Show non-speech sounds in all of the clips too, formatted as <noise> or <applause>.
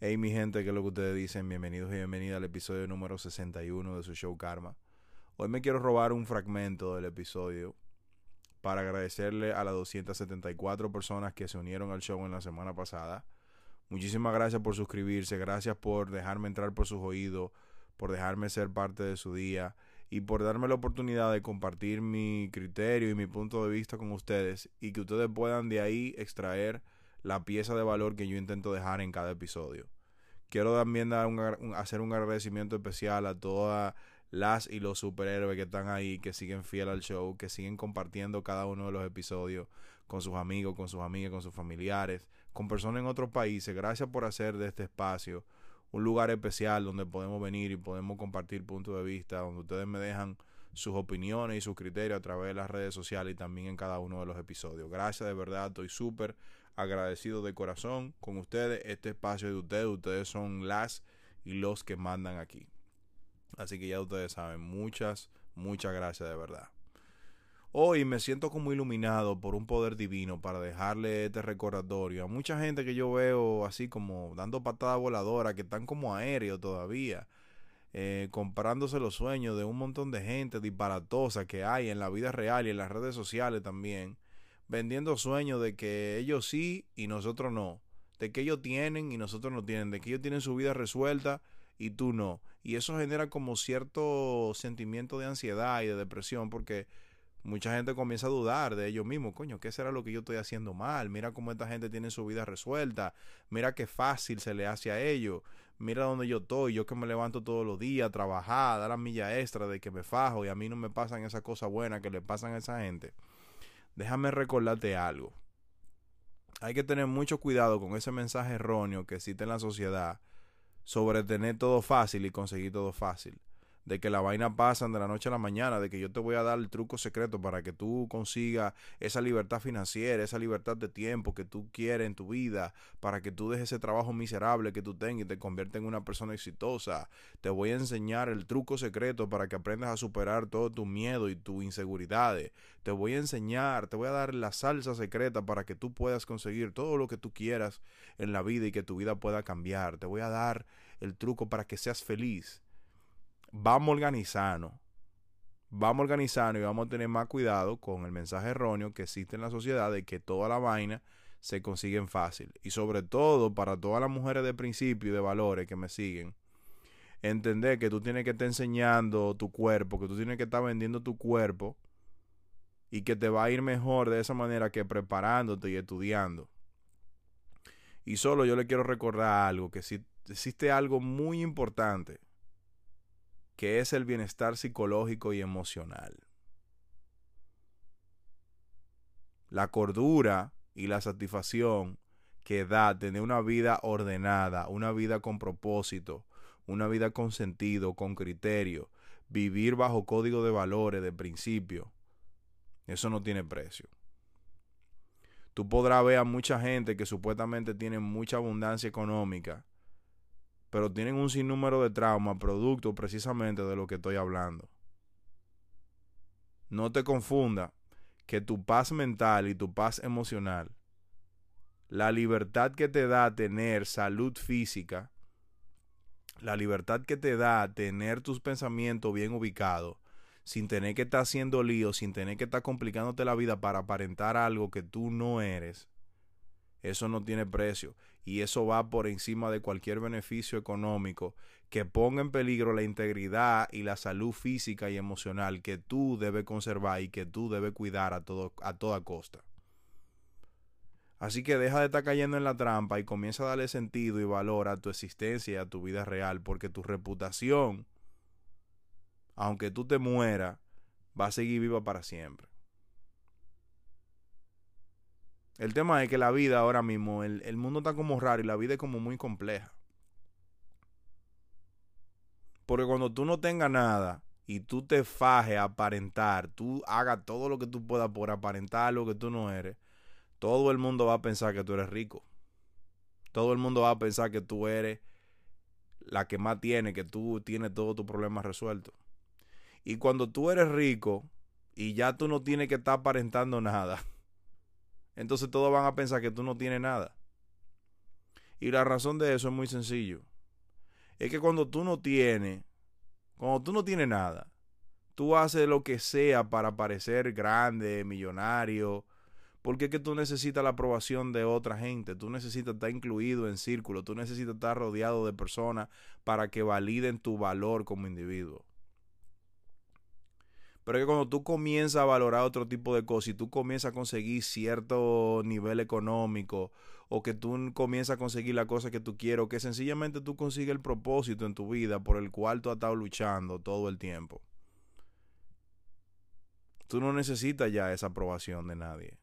Hey mi gente, ¿qué es lo que ustedes dicen? Bienvenidos y bienvenidas al episodio número 61 de su show Karma. Hoy me quiero robar un fragmento del episodio para agradecerle a las 274 personas que se unieron al show en la semana pasada. Muchísimas gracias por suscribirse, gracias por dejarme entrar por sus oídos, por dejarme ser parte de su día y por darme la oportunidad de compartir mi criterio y mi punto de vista con ustedes y que ustedes puedan de ahí extraer la pieza de valor que yo intento dejar en cada episodio. Quiero también dar un, hacer un agradecimiento especial a todas las y los superhéroes que están ahí, que siguen fiel al show, que siguen compartiendo cada uno de los episodios con sus amigos, con sus amigas, con sus familiares, con personas en otros países. Gracias por hacer de este espacio un lugar especial donde podemos venir y podemos compartir puntos de vista, donde ustedes me dejan sus opiniones y sus criterios a través de las redes sociales y también en cada uno de los episodios. Gracias de verdad, estoy súper agradecido de corazón con ustedes. Este espacio de ustedes, ustedes son las y los que mandan aquí. Así que ya ustedes saben, muchas, muchas gracias de verdad. Hoy me siento como iluminado por un poder divino para dejarle este recordatorio a mucha gente que yo veo así como dando patada voladora, que están como aéreos todavía, eh, comprándose los sueños de un montón de gente disparatosa que hay en la vida real y en las redes sociales también vendiendo sueños de que ellos sí y nosotros no, de que ellos tienen y nosotros no tienen, de que ellos tienen su vida resuelta y tú no. Y eso genera como cierto sentimiento de ansiedad y de depresión porque mucha gente comienza a dudar de ellos mismos. Coño, ¿qué será lo que yo estoy haciendo mal? Mira cómo esta gente tiene su vida resuelta. Mira qué fácil se le hace a ellos. Mira dónde yo estoy. Yo que me levanto todos los días a trabajar, a dar la milla extra de que me fajo y a mí no me pasan esas cosas buenas que le pasan a esa gente déjame recordarte algo. Hay que tener mucho cuidado con ese mensaje erróneo que existe en la sociedad sobre tener todo fácil y conseguir todo fácil de que la vaina pasan de la noche a la mañana, de que yo te voy a dar el truco secreto para que tú consigas esa libertad financiera, esa libertad de tiempo que tú quieres en tu vida, para que tú dejes ese trabajo miserable que tú tengas y te conviertas en una persona exitosa. Te voy a enseñar el truco secreto para que aprendas a superar todo tu miedo y tus inseguridades. Te voy a enseñar, te voy a dar la salsa secreta para que tú puedas conseguir todo lo que tú quieras en la vida y que tu vida pueda cambiar. Te voy a dar el truco para que seas feliz vamos a organizarnos. Vamos a organizarnos y vamos a tener más cuidado con el mensaje erróneo que existe en la sociedad de que toda la vaina se consiguen fácil. Y sobre todo para todas las mujeres de principio y de valores que me siguen, entender que tú tienes que estar enseñando tu cuerpo, que tú tienes que estar vendiendo tu cuerpo y que te va a ir mejor de esa manera que preparándote y estudiando. Y solo yo le quiero recordar algo, que si existe algo muy importante que es el bienestar psicológico y emocional. La cordura y la satisfacción que da tener una vida ordenada, una vida con propósito, una vida con sentido, con criterio, vivir bajo código de valores, de principio, eso no tiene precio. Tú podrás ver a mucha gente que supuestamente tiene mucha abundancia económica, pero tienen un sinnúmero de traumas producto precisamente de lo que estoy hablando. No te confunda que tu paz mental y tu paz emocional, la libertad que te da tener salud física, la libertad que te da tener tus pensamientos bien ubicados, sin tener que estar haciendo lío, sin tener que estar complicándote la vida para aparentar algo que tú no eres, eso no tiene precio y eso va por encima de cualquier beneficio económico que ponga en peligro la integridad y la salud física y emocional que tú debes conservar y que tú debes cuidar a, todo, a toda costa. Así que deja de estar cayendo en la trampa y comienza a darle sentido y valor a tu existencia y a tu vida real, porque tu reputación, aunque tú te mueras, va a seguir viva para siempre. El tema es que la vida ahora mismo, el, mundo está como raro y la vida es como muy compleja. Porque cuando tú no tengas nada y tú te fajes a aparentar, tú hagas todo lo que tú puedas por aparentar lo que tú no eres, todo el mundo va a pensar que tú eres rico. Todo el mundo va a pensar que tú eres la que más tiene, que tú tienes todos tus problemas resueltos. Y cuando tú eres rico y ya tú no tienes que estar aparentando nada, <laughs> entonces todos van a pensar que tú no tienes nada. Y la razón de eso es muy sencillo. Es que cuando tú no tienes, cuando tú no tienes nada, tú haces lo que sea para parecer grande, millonario, porque es que tú necesitas la aprobación de otra gente, tú necesitas estar incluido en círculo, tú necesitas estar rodeado de personas para que validen tu valor como individuo. Pero que cuando tú comienzas a valorar otro tipo de cosas y tú comienzas a conseguir cierto nivel económico o que tú comienzas a conseguir la cosa que tú quieres o que sencillamente tú consigues el propósito en tu vida por el cual tú has estado luchando todo el tiempo. Tú no necesitas ya esa aprobación de nadie.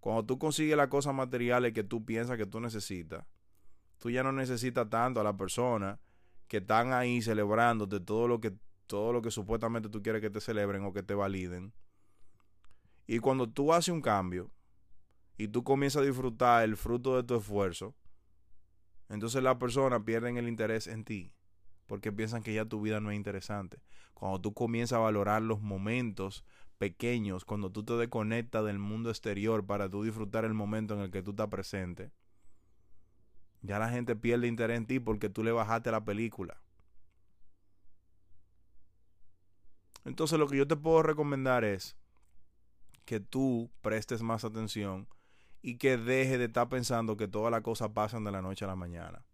Cuando tú consigues las cosas materiales que tú piensas que tú necesitas, tú ya no necesitas tanto a la persona que están ahí celebrándote todo lo que todo lo que supuestamente tú quieres que te celebren o que te validen. Y cuando tú haces un cambio y tú comienzas a disfrutar el fruto de tu esfuerzo, entonces las personas pierden el interés en ti porque piensan que ya tu vida no es interesante. Cuando tú comienzas a valorar los momentos pequeños, cuando tú te desconectas del mundo exterior para tú disfrutar el momento en el que tú estás presente, ya la gente pierde interés en ti porque tú le bajaste la película. Entonces lo que yo te puedo recomendar es que tú prestes más atención y que deje de estar pensando que todas las cosas pasan de la noche a la mañana.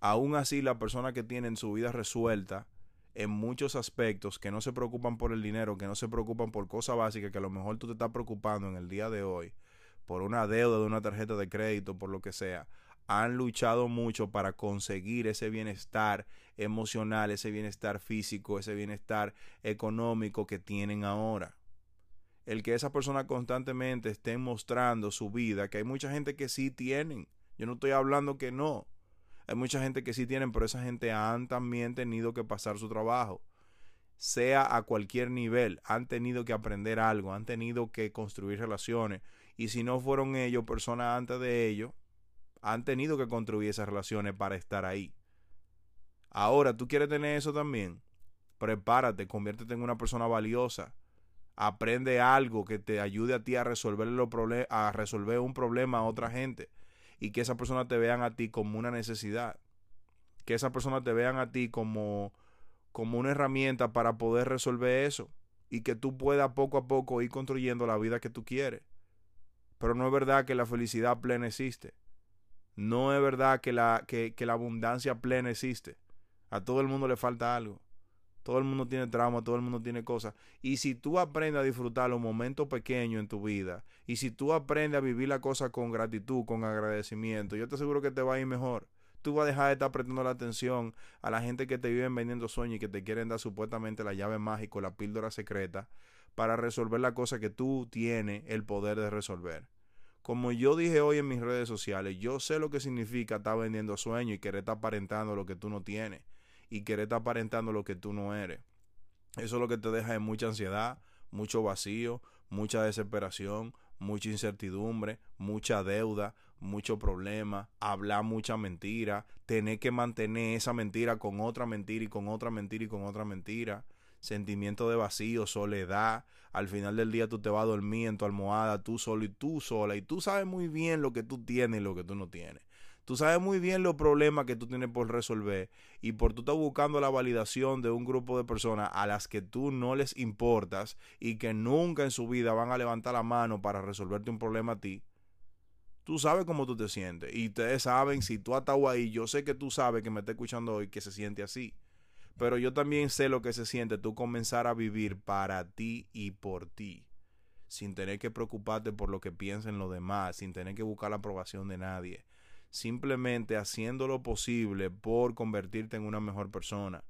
Aún así, las personas que tienen su vida resuelta en muchos aspectos, que no se preocupan por el dinero, que no se preocupan por cosas básicas, que a lo mejor tú te estás preocupando en el día de hoy, por una deuda de una tarjeta de crédito, por lo que sea, han luchado mucho para conseguir ese bienestar emocional, ese bienestar físico, ese bienestar económico que tienen ahora. El que esa persona constantemente esté mostrando su vida, que hay mucha gente que sí tienen. Yo no estoy hablando que no. Hay mucha gente que sí tienen, pero esa gente han también tenido que pasar su trabajo. Sea a cualquier nivel, han tenido que aprender algo, han tenido que construir relaciones. Y si no fueron ellos, personas antes de ellos, han tenido que construir esas relaciones para estar ahí. Ahora, ¿tú quieres tener eso también? Prepárate, conviértete en una persona valiosa. Aprende algo que te ayude a ti a resolver, los a resolver un problema a otra gente y que esa persona te vean a ti como una necesidad. Que esa persona te vean a ti como, como una herramienta para poder resolver eso y que tú puedas poco a poco ir construyendo la vida que tú quieres. Pero no es verdad que la felicidad plena existe. No es verdad que la, que, que la abundancia plena existe. A todo el mundo le falta algo. Todo el mundo tiene trauma, todo el mundo tiene cosas. Y si tú aprendes a disfrutar los momentos pequeños en tu vida, y si tú aprendes a vivir la cosa con gratitud, con agradecimiento, yo te aseguro que te va a ir mejor. Tú vas a dejar de estar prestando la atención a la gente que te viven vendiendo sueños y que te quieren dar supuestamente la llave mágica, la píldora secreta, para resolver la cosa que tú tienes el poder de resolver. Como yo dije hoy en mis redes sociales, yo sé lo que significa estar vendiendo sueños y querer estar aparentando lo que tú no tienes y querer estar aparentando lo que tú no eres. Eso es lo que te deja en mucha ansiedad, mucho vacío, mucha desesperación, mucha incertidumbre, mucha deuda, mucho problema, hablar mucha mentira, tener que mantener esa mentira con otra mentira y con otra mentira y con otra mentira, sentimiento de vacío, soledad, al final del día tú te vas a dormir en tu almohada, tú solo y tú sola, y tú sabes muy bien lo que tú tienes y lo que tú no tienes. Tú sabes muy bien los problemas que tú tienes por resolver y por tú estás buscando la validación de un grupo de personas a las que tú no les importas y que nunca en su vida van a levantar la mano para resolverte un problema a ti. Tú sabes cómo tú te sientes y ustedes saben, si tú has estado ahí, yo sé que tú sabes que me está escuchando hoy que se siente así. Pero yo también sé lo que se siente tú comenzar a vivir para ti y por ti sin tener que preocuparte por lo que piensen los demás, sin tener que buscar la aprobación de nadie simplemente haciendo lo posible por convertirte en una mejor persona.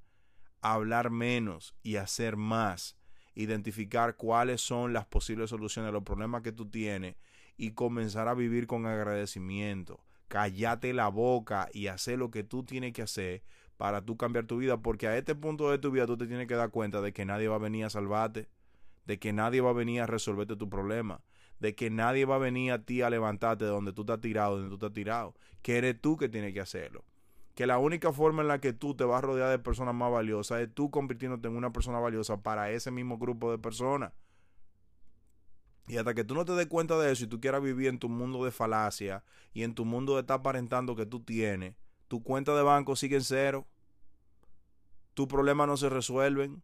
Hablar menos y hacer más. Identificar cuáles son las posibles soluciones a los problemas que tú tienes y comenzar a vivir con agradecimiento. Cállate la boca y hacer lo que tú tienes que hacer para tú cambiar tu vida, porque a este punto de tu vida tú te tienes que dar cuenta de que nadie va a venir a salvarte, de que nadie va a venir a resolverte tu problema de que nadie va a venir a ti a levantarte de donde tú estás tirado, donde tú estás tirado, que eres tú que tienes que hacerlo. Que la única forma en la que tú te vas a rodear de personas más valiosas es tú convirtiéndote en una persona valiosa para ese mismo grupo de personas. Y hasta que tú no te des cuenta de eso y tú quieras vivir en tu mundo de falacia y en tu mundo de estar aparentando que tú tienes, tu cuenta de banco sigue en cero, tus problemas no se resuelven,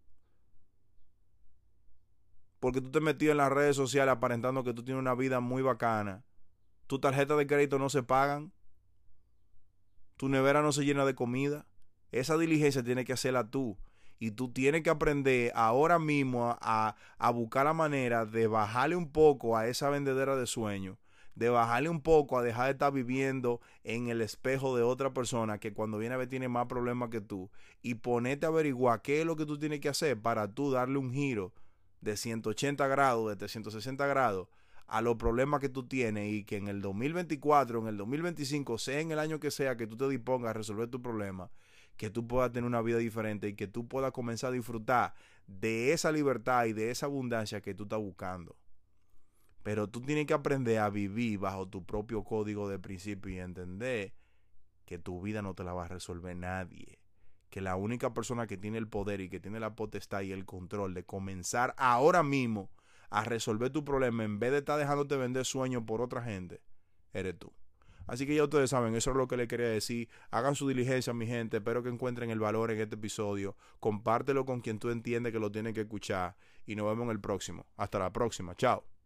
porque tú te metido en las redes sociales aparentando que tú tienes una vida muy bacana, tu tarjeta de crédito no se pagan, tu nevera no se llena de comida, esa diligencia tiene que hacerla tú. Y tú tienes que aprender ahora mismo a, a, buscar la manera de bajarle un poco a esa vendedera de sueños, de bajarle un poco a dejar de estar viviendo en el espejo de otra persona que cuando viene a ver tiene más problemas que tú y ponerte a averiguar qué es lo que tú tienes que hacer para tú darle un giro de 180 grados, de 360 grados a los problemas que tú tienes y que en el 2024, en el 2025, sea en el año que sea que tú te dispongas a resolver tu problema, que tú puedas tener una vida diferente y que tú puedas comenzar a disfrutar de esa libertad y de esa abundancia que tú estás buscando. Pero tú tienes que aprender a vivir bajo tu propio código de principio y entender que tu vida no te la va a resolver nadie. Que la única persona que tiene el poder y que tiene la potestad y el control de comenzar ahora mismo a resolver tu problema en vez de estar dejándote vender sueños por otra gente, eres tú. Así que ya ustedes saben, eso es lo que les quería decir. Hagan su diligencia, mi gente. Espero que encuentren el valor en este episodio. Compártelo con quien tú entiendes que lo tiene que escuchar. Y nos vemos en el próximo. Hasta la próxima. Chao.